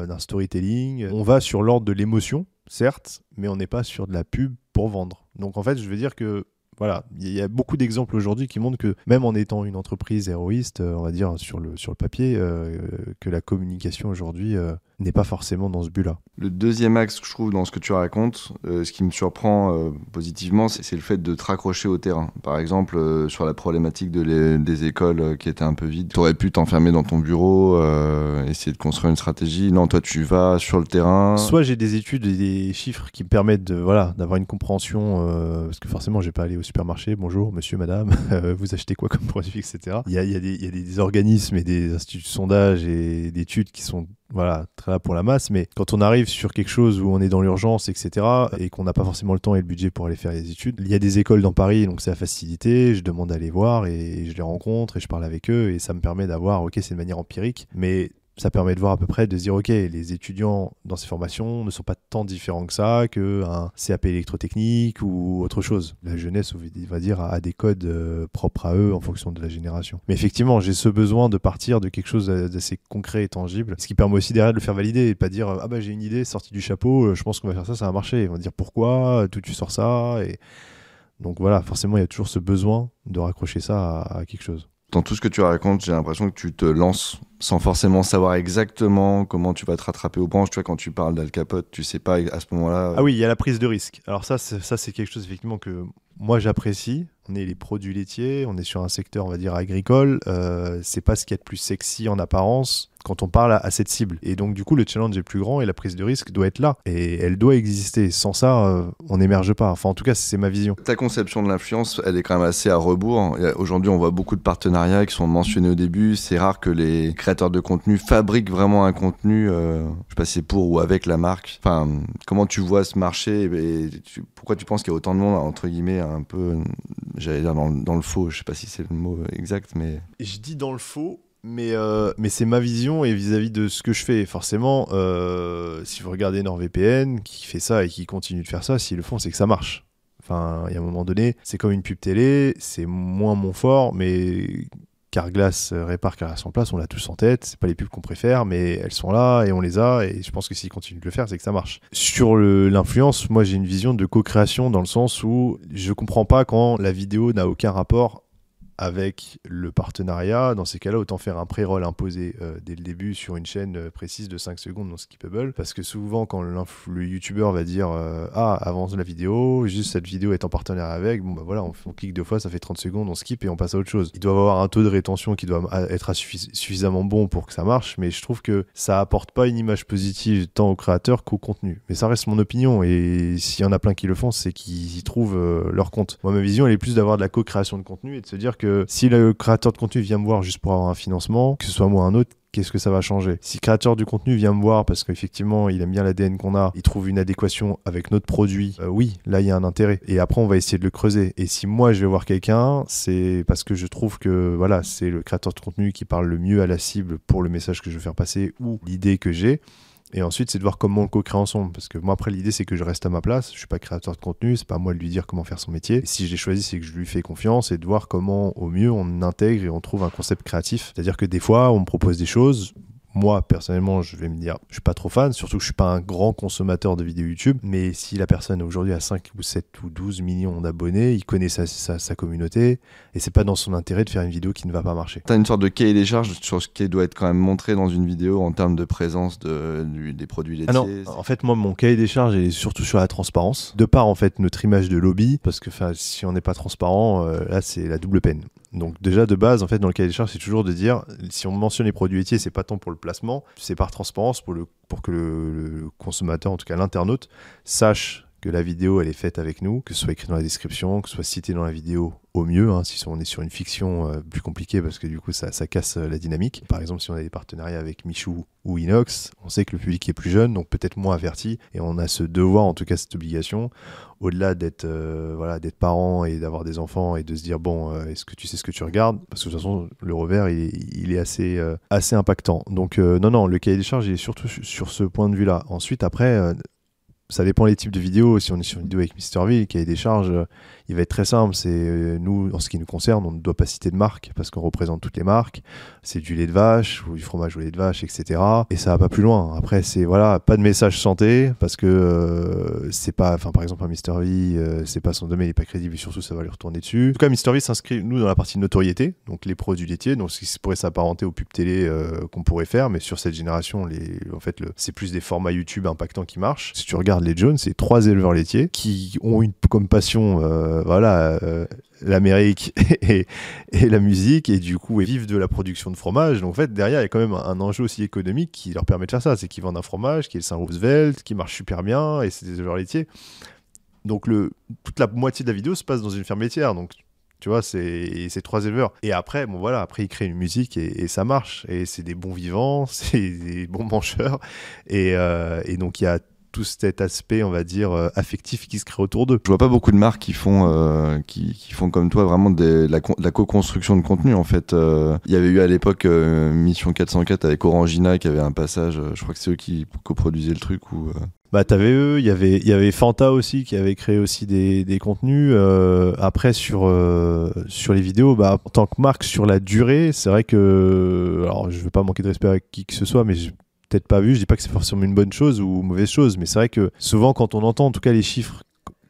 d'un storytelling. On va sur l'ordre de l'émotion, certes, mais on n'est pas sur de la pub pour vendre. Donc en fait, je veux dire que voilà, il y a beaucoup d'exemples aujourd'hui qui montrent que même en étant une entreprise héroïste, on va dire sur le, sur le papier, euh, que la communication aujourd'hui euh, n'est pas forcément dans ce but-là. Le deuxième axe que je trouve dans ce que tu racontes, euh, ce qui me surprend euh, positivement, c'est le fait de te raccrocher au terrain. Par exemple, euh, sur la problématique de des écoles qui étaient un peu vides, tu aurais pu t'enfermer dans ton bureau, essayer de construire une stratégie. Non, toi, tu vas sur le terrain. Soit j'ai des études et des chiffres qui me permettent de voilà d'avoir une compréhension, parce que forcément, j'ai pas allé au supermarché. Bonjour, monsieur, madame, vous achetez quoi comme produit, etc. Il y a, y a, des, y a des organismes et des instituts de sondage et d'études qui sont voilà, très là pour la masse, mais quand on arrive sur quelque chose où on est dans l'urgence, etc., et qu'on n'a pas forcément le temps et le budget pour aller faire les études, il y a des écoles dans Paris, donc c'est à facilité, je demande à les voir et je les rencontre et je parle avec eux et ça me permet d'avoir, ok, c'est de manière empirique, mais ça permet de voir à peu près, de se dire, OK, les étudiants dans ces formations ne sont pas tant différents que ça qu'un CAP électrotechnique ou autre chose. La jeunesse, on va dire, a des codes euh, propres à eux en fonction de la génération. Mais effectivement, j'ai ce besoin de partir de quelque chose d'assez concret et tangible, ce qui permet aussi derrière de le faire valider et pas dire, ah bah j'ai une idée sortie du chapeau, euh, je pense qu'on va faire ça, ça va marcher. On va dire pourquoi, d'où tu sors ça. Et... Donc voilà, forcément, il y a toujours ce besoin de raccrocher ça à quelque chose dans tout ce que tu racontes, j'ai l'impression que tu te lances sans forcément savoir exactement comment tu vas te rattraper au branche. Tu vois, quand tu parles d'Al Capote, tu sais pas à ce moment-là. Ah oui, il y a la prise de risque. Alors ça, c'est quelque chose effectivement que moi j'apprécie. On est les produits laitiers, on est sur un secteur, on va dire, agricole. Euh, c'est pas ce qui est de plus sexy en apparence quand on parle à, cette cible. Et donc, du coup, le challenge est plus grand et la prise de risque doit être là. Et elle doit exister. Sans ça, euh, on n'émerge pas. Enfin, en tout cas, c'est ma vision. Ta conception de l'influence, elle est quand même assez à rebours. Aujourd'hui, on voit beaucoup de partenariats qui sont mentionnés au début. C'est rare que les créateurs de contenu fabriquent vraiment un contenu, euh, je sais pas si c'est pour ou avec la marque. Enfin, comment tu vois ce marché et pourquoi tu penses qu'il y a autant de monde, entre guillemets, un peu, j'allais dire dans, dans le faux, je sais pas si c'est le mot exact, mais... Je dis dans le faux mais, euh, mais c'est ma vision et vis-à-vis de ce que je fais. Forcément, euh, si vous regardez NordVPN, qui fait ça et qui continue de faire ça, s'ils le font, c'est que ça marche. Enfin, il y a un moment donné, c'est comme une pub télé, c'est moins mon fort, mais Carglass répare Carglass en place, on l'a tous en tête. C'est pas les pubs qu'on préfère, mais elles sont là et on les a. Et je pense que s'ils continuent de le faire, c'est que ça marche. Sur l'influence, moi j'ai une vision de co-création dans le sens où je comprends pas quand la vidéo n'a aucun rapport avec le partenariat. Dans ces cas-là, autant faire un pré-roll imposé euh, dès le début sur une chaîne euh, précise de 5 secondes dans Skippable. Parce que souvent, quand le youtubeur va dire euh, Ah, avance la vidéo, juste cette vidéo est en partenariat avec, bon bah voilà, on, clique deux fois, ça fait 30 secondes, on skip et on passe à autre chose. Il doit avoir un taux de rétention qui doit être suffisamment bon pour que ça marche, mais je trouve que ça apporte pas une image positive tant au créateur qu'au contenu. Mais ça reste mon opinion et s'il y en a plein qui le font, c'est qu'ils y trouvent leur compte. Moi, ma vision, elle est plus d'avoir de la co-création de contenu et de se dire que si le créateur de contenu vient me voir juste pour avoir un financement, que ce soit moi ou un autre, qu'est-ce que ça va changer? Si le créateur du contenu vient me voir parce qu'effectivement, il aime bien l'ADN qu'on a, il trouve une adéquation avec notre produit, euh, oui, là, il y a un intérêt. Et après, on va essayer de le creuser. Et si moi, je vais voir quelqu'un, c'est parce que je trouve que, voilà, c'est le créateur de contenu qui parle le mieux à la cible pour le message que je veux faire passer ou l'idée que j'ai. Et ensuite, c'est de voir comment on le co-crée ensemble. Parce que moi, après, l'idée, c'est que je reste à ma place. Je suis pas créateur de contenu. C'est pas à moi de lui dire comment faire son métier. Et si je l'ai choisi, c'est que je lui fais confiance et de voir comment, au mieux, on intègre et on trouve un concept créatif. C'est-à-dire que des fois, on me propose des choses moi personnellement je vais me dire je suis pas trop fan surtout que je suis pas un grand consommateur de vidéos YouTube mais si la personne aujourd'hui a 5 ou 7 ou 12 millions d'abonnés il connaît sa, sa, communauté et c'est pas dans son intérêt de faire une vidéo qui ne va pas marcher. Tu as une sorte de cahier des charges sur ce qui doit être quand même montré dans une vidéo en termes de présence de, des produits laitiers ah non en fait moi mon cahier des charges est surtout sur la transparence. De part en fait notre image de lobby parce que si on n'est pas transparent euh, là c'est la double peine donc déjà de base, en fait, dans le cahier des charges, c'est toujours de dire si on mentionne les produits laitiers, c'est pas tant pour le placement, c'est par transparence pour, que le, consommateur, en tout cas l'internaute, sache que la vidéo elle est faite avec nous, que ce soit écrit dans la description, que ce soit cité dans la vidéo au mieux, hein, si on est sur une fiction euh, plus compliquée parce que du coup ça, casse euh, la dynamique. Par exemple si on a des partenariats avec Michou ou Inox, on sait que le public est plus jeune, donc peut-être moins averti, et on a ce devoir, en tout cas cette obligation, au-delà d'être euh, voilà, parent et d'avoir des enfants et de se dire bon, est-ce que tu sais ce que tu regardes? Parce que de toute façon le revers il est, il est assez, assez impactant. Donc non, non, le cahier des charges il est surtout sur ce point de vue-là. Ensuite après ça dépend les types de vidéos. Si on est sur une vidéo avec Mr. qui a des charges, il va être très simple. C'est euh, nous, en ce qui nous concerne, on ne doit pas citer de marque parce qu'on représente toutes les marques. C'est du lait de vache ou du fromage au lait de vache, etc. Et ça va pas plus loin. Après, c'est voilà, pas de message santé parce que euh, c'est pas, enfin par exemple un Mr. V, euh, c'est pas son domaine, il est pas crédible et surtout ça va lui retourner dessus. En tout cas, Mr. V s'inscrit nous dans la partie notoriété, donc les produits laitiers, donc ce qui pourrait s'apparenter aux pubs télé qu'on pourrait faire, mais sur cette génération, les, en fait, c'est plus des formats YouTube impactants qui marchent. Si tu regardes les Jones, c'est trois éleveurs laitiers qui ont une comme passion euh, voilà, euh, l'Amérique et, la musique, et du coup, ils vivent de la production de fromage. Donc, en fait, derrière, il y a quand même un, enjeu aussi économique qui leur permet de faire ça. C'est qu'ils vendent un fromage qui est le Saint-Roosevelt, qui marche super bien, et c'est des éleveurs laitiers. Donc, toute la moitié de la vidéo se passe dans une ferme laitière. Donc, tu vois, c'est trois éleveurs. Et après, bon voilà, après ils créent une musique et, ça marche. Et c'est des bons vivants, c'est des bons mancheurs. Et, euh, et donc il y a tout cet aspect, on va dire, euh, affectif qui se crée autour d'eux. Je vois pas beaucoup de marques qui font, euh, qui, font comme toi vraiment de la, co-construction de contenu. En fait, euh. il y avait eu à l'époque Mission 404 avec Orangina qui avait un passage. je crois que c'est eux qui coproduisaient le truc ou. Bah t'avais eux, il y avait il y avait Fanta aussi qui avait créé aussi des, des contenus. après sur sur les vidéos, bah en tant que marque sur la durée, c'est vrai que alors je veux pas manquer de respect à qui que ce soit, mais peut-être pas vu. Je dis pas que c'est forcément une bonne chose ou une mauvaise chose, mais c'est vrai que souvent quand on entend en tout cas les chiffres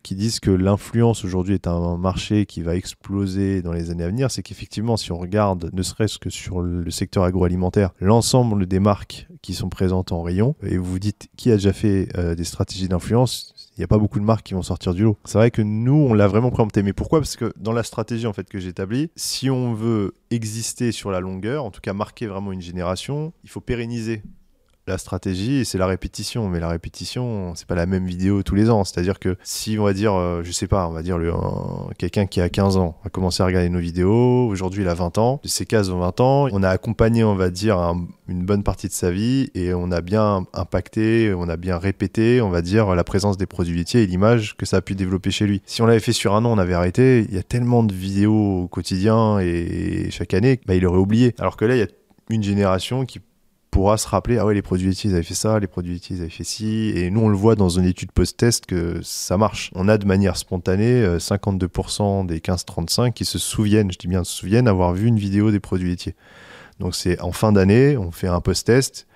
qui disent que l'influence aujourd'hui est un marché qui va exploser dans les années à venir, c'est qu'effectivement, si on regarde, ne serait-ce que sur le secteur agroalimentaire, l'ensemble des marques qui sont présentes en rayon, et vous vous dites qui a déjà fait euh, des stratégies d'influence, il n'y a pas beaucoup de marques qui vont sortir du lot. C'est vrai que nous, on l'a vraiment préempté. Mais pourquoi? Parce que dans la stratégie en fait que j'établis, si on veut exister sur la longueur, en tout cas marquer vraiment une génération, il faut pérenniser la stratégie, c'est la répétition. Mais la répétition, c'est pas la même vidéo tous les ans. C'est-à-dire que si on va dire, euh, je sais pas, on va dire quelqu'un qui a 15 ans a commencé à regarder nos vidéos, aujourd'hui il a 20 ans, de ses cases ont 20 ans, on a accompagné, on va dire, une bonne partie de sa vie et on a bien impacté, on a bien répété, on va dire, la présence des produits laitiers et l'image que ça a pu développer chez lui. Si on l'avait fait sur un an, on avait arrêté. Il y a tellement de vidéos au quotidien et chaque année, bah, il aurait oublié. Alors que là, il y a une génération qui pourra se rappeler, ah ouais, les produits laitiers, ils avaient fait ça, les produits laitiers, ils avaient fait ci. Et nous, on le voit dans une étude post-test que ça marche. On a de manière spontanée 52% euh, des 15-35 qui se souviennent, je dis bien se souviennent, avoir vu une vidéo des produits laitiers. Donc c'est en fin d'année, on fait un post-test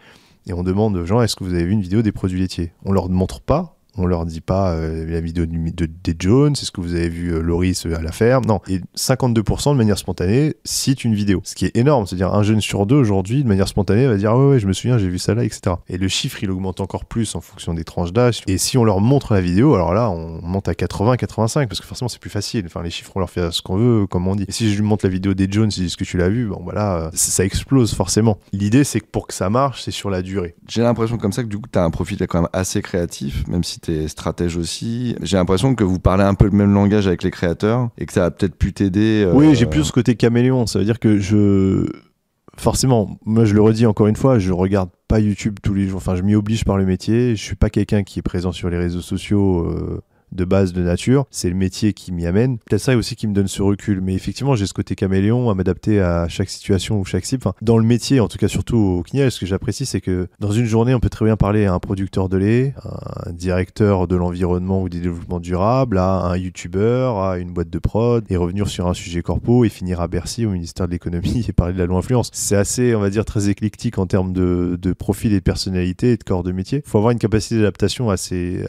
et on demande aux gens, est-ce que vous avez vu une vidéo des produits laitiers? On leur montre pas on leur dit pas euh, la vidéo de, des Jones, est-ce que vous avez vu euh, Loris euh, à la ferme? Non. Et 52% de manière spontanée citent une vidéo. Ce qui est énorme. C'est-à-dire un jeune sur deux aujourd'hui, de manière spontanée, va dire ouais, ouais je me souviens, j'ai vu ça là, etc. Et le chiffre, il augmente encore plus en fonction des tranches d'âge. Et si on leur montre la vidéo, alors là, on monte à 80, 85, parce que forcément, c'est plus facile. Enfin, les chiffres, on leur fait ce qu'on veut, comme on dit. Et si je lui montre la vidéo des Jones, ils disent que tu l'as vu, bon, voilà, ça, explose forcément. L'idée, c'est que pour que ça marche, c'est sur la durée. J'ai l'impression comme ça que du coup, tu as un profil quand même assez créatif, même si es stratège aussi. J'ai l'impression que vous parlez un peu le même langage avec les créateurs et que ça a peut-être pu t'aider. Oui, j'ai plus ce côté caméléon. Ça veut dire que je forcément, moi je le redis encore une fois, je regarde pas YouTube tous les jours. Enfin, je m'y oblige par le métier. Je suis pas quelqu'un qui est présent sur les réseaux sociaux. Euh, de base de nature. C'est le métier qui m'y amène. Peut-être ça aussi qui me donne ce recul. Mais effectivement, j'ai ce côté caméléon à m'adapter à chaque situation ou chaque cible. Dans le métier, en tout cas surtout au CNIEL, ce que j'apprécie, c'est que dans une journée, on peut très bien parler à un producteur de lait, un directeur de l'environnement ou du développement durable, à un youtubeur, à une boîte de prod, et revenir sur un sujet corpo et finir à Bercy au ministère de l'économie et parler de la loi influence. C'est assez, on va dire, très éclectique en termes de, profil et de personnalité et de corps de métier. Il faut avoir une capacité d'adaptation assez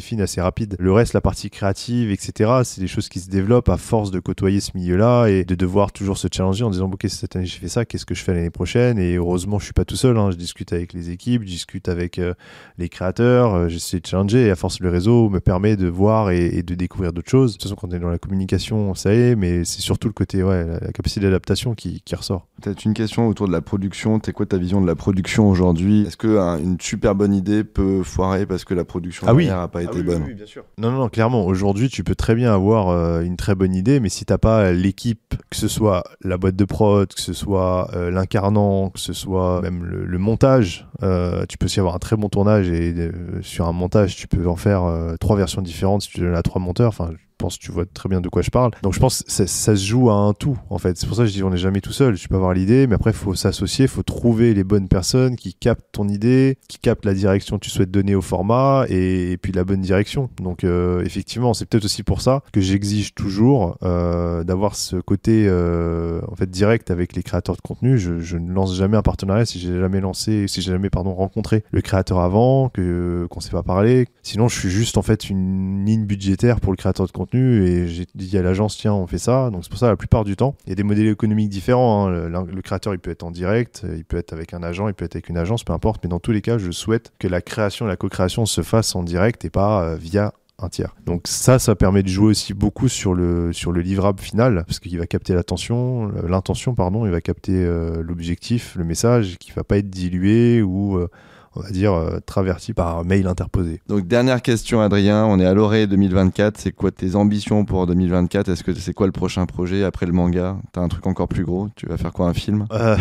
fine, assez rapide le reste, la partie créative, etc., c'est des choses qui se développent à force de côtoyer ce milieu-là et de devoir toujours se challenger en disant, ok, cette année j'ai fait ça, qu'est-ce que je fais l'année prochaine? Et heureusement, je suis pas tout seul, hein. je discute avec les équipes, je discute avec euh, les créateurs, euh, j'essaie de challenger et à force, le réseau me permet de voir et, de découvrir d'autres choses. De toute façon, quand on est dans la communication, ça est, mais c'est surtout le côté, ouais, la, capacité d'adaptation qui, ressort. Peut-être une question autour de la production. T'es quoi ta vision de la production aujourd'hui? Est-ce qu'une super bonne idée peut foirer parce que la production ah n'a pas ah été bonne? oui, bien sûr. Non, non, non, clairement, aujourd'hui, tu peux très bien avoir euh, une très bonne idée, mais si t'as pas l'équipe, que ce soit la boîte de prod, que ce soit euh, l'incarnant, que ce soit même le, montage, euh, tu peux aussi avoir un très bon tournage et sur un montage, tu peux en faire trois versions différentes si tu donnes à trois monteurs. Pense que tu vois très bien de quoi je parle. Donc je pense que ça, se joue à un tout, en fait. C'est pour ça que je dis on n'est jamais tout seul. Tu peux avoir l'idée, mais après, il faut s'associer, il faut trouver les bonnes personnes qui captent ton idée, qui captent la direction que tu souhaites donner au format et, puis la bonne direction. Donc euh, effectivement, c'est peut-être aussi pour ça que j'exige toujours euh, d'avoir ce côté euh, en fait direct avec les créateurs de contenu. Je, ne lance jamais un partenariat si j'ai jamais lancé, si j'ai jamais pardon rencontré le créateur avant, que qu'on s'est pas parlé. Sinon, je suis juste en fait une ligne budgétaire pour le créateur de contenu et j'ai dit à l'agence tiens on fait ça donc c'est pour ça la plupart du temps il y a des modèles économiques différents hein. le, créateur il peut être en direct il peut être avec un agent il peut être avec une agence peu importe mais dans tous les cas je souhaite que la création la co-création se fassent en direct et pas euh, via un tiers. Donc ça, ça permet de jouer aussi beaucoup sur le, sur le livrable final, parce qu'il va capter l'attention, l'intention, pardon, il va capter euh, l'objectif, le message, qui va pas être dilué ou euh, on va dire, euh, traverti par mail interposé. Donc dernière question Adrien, on est à l'orée 2024, c'est quoi tes ambitions pour 2024 Est-ce que c'est quoi le prochain projet après le manga? T'as un truc encore plus gros? Tu vas faire quoi un film? Euh...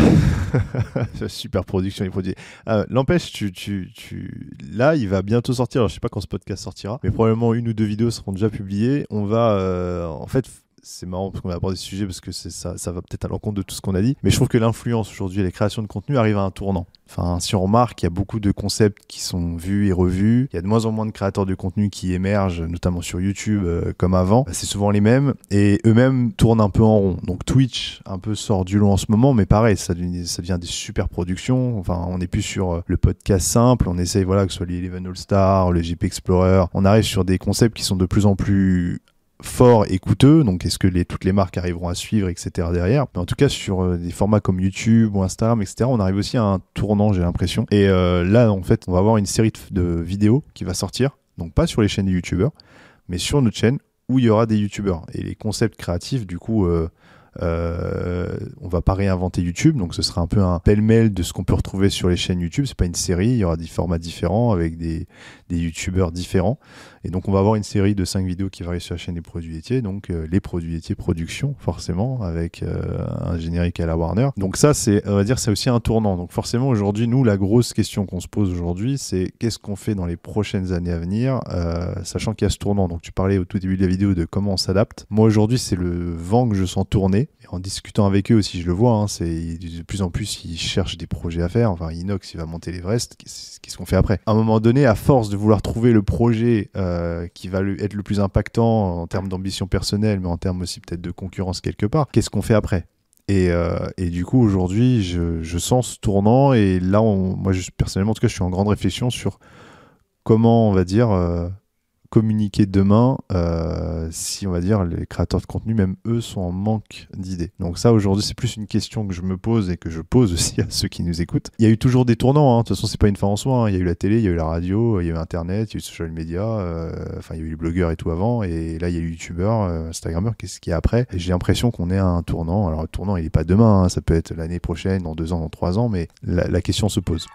Super production les produits. Euh, N'empêche, tu, tu, tu... là il va bientôt sortir, Alors, je sais pas quand ce podcast sortira, mais probablement une ou deux vidéos seront déjà publiées. On va euh, en fait c'est marrant parce qu'on va aborder ce sujet parce que ça, ça va peut-être à l'encontre de tout ce qu'on a dit. Mais je trouve que l'influence aujourd'hui et les créations de contenu arrivent à un tournant. Enfin, si on remarque, il y a beaucoup de concepts qui sont vus et revus. Il y a de moins en moins de créateurs de contenu qui émergent, notamment sur YouTube, euh, comme avant. C'est souvent les mêmes et eux-mêmes tournent un peu en rond. Donc Twitch un peu sort du lot en ce moment, mais pareil, ça ça devient des super productions. Enfin, on n'est plus sur euh, le podcast simple. On essaye, voilà, que ce soit l'Eleven All Star, le JP Explorer. On arrive sur des concepts qui sont de plus en plus fort et coûteux. Donc, est-ce que toutes les marques arriveront à suivre, etc. derrière en tout cas, sur euh, des formats comme YouTube ou Instagram, etc., on arrive aussi à un tournant, j'ai l'impression. Et euh, là, en fait, on va avoir une série de, vidéos qui va sortir. Donc, pas sur les chaînes des YouTubeurs, mais sur notre chaîne où il y aura des YouTubeurs. Et les concepts créatifs, du coup, euh, euh, on va pas réinventer YouTube, donc ce sera un peu un pêle-mêle de ce qu'on peut retrouver sur les chaînes YouTube. C'est pas une série, il y aura des formats différents avec des, des YouTubeurs différents. Et donc on va avoir une série de 5 vidéos qui varient sur la chaîne des produits laitiers, donc euh, les produits laitiers production forcément avec euh, un générique à la Warner. Donc ça c'est on va dire c'est aussi un tournant. Donc forcément aujourd'hui nous la grosse question qu'on se pose aujourd'hui c'est qu'est-ce qu'on fait dans les prochaines années à venir, sachant qu'il y a ce tournant. Donc tu parlais au tout début de la vidéo de comment on s'adapte. Moi aujourd'hui c'est le vent que je sens tourner en discutant avec eux aussi, je le vois, hein, c'est de plus en plus ils cherchent des projets à faire. Enfin, Inox, il va monter l'Everest. Qu'est-ce qu'on fait après? À un moment donné, à force de vouloir trouver le projet euh, qui va être le plus impactant en termes d'ambition personnelle, mais en termes aussi peut-être de concurrence quelque part, qu'est-ce qu'on fait après? Et, euh, et, du coup, aujourd'hui, je, sens ce tournant. Et là, moi, personnellement, en tout cas, je suis en grande réflexion sur comment, on va dire, euh, communiquer demain euh, si on va dire les créateurs de contenu même eux sont en manque d'idées. Donc ça aujourd'hui c'est plus une question que je me pose et que je pose aussi à ceux qui nous écoutent. Il y a eu toujours des tournants hein. de toute façon c'est pas une fin en soi hein. il y a eu la télé il y a eu la radio il y a eu internet il y a eu social media euh, enfin il y a eu les blogueurs et tout avant. Et là il y a eu youtubeurs euh, qu'est-ce qu'il y a après? J'ai l'impression qu'on est à un tournant. Alors le tournant il est pas demain hein. ça peut être l'année prochaine dans deux ans dans trois ans mais la question se pose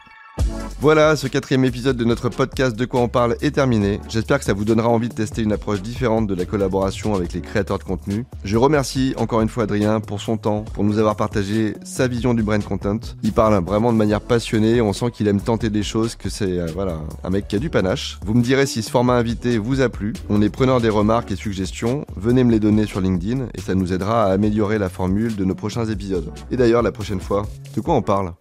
Voilà, ce quatrième épisode de notre podcast De quoi on parle est terminé. J'espère que ça vous donnera envie de tester une approche différente de la collaboration avec les créateurs de contenu. Je remercie encore une fois Adrien pour son temps, pour nous avoir partagé sa vision du brand content. Il parle vraiment de manière passionnée, on sent qu'il aime tenter des choses, que c'est euh, voilà, un mec qui a du panache. Vous me direz si ce format invité vous a plu. On est preneur des remarques et suggestions. Venez me les donner sur LinkedIn et ça nous aidera à améliorer la formule de nos prochains épisodes. Et d'ailleurs, la prochaine fois, de quoi on parle?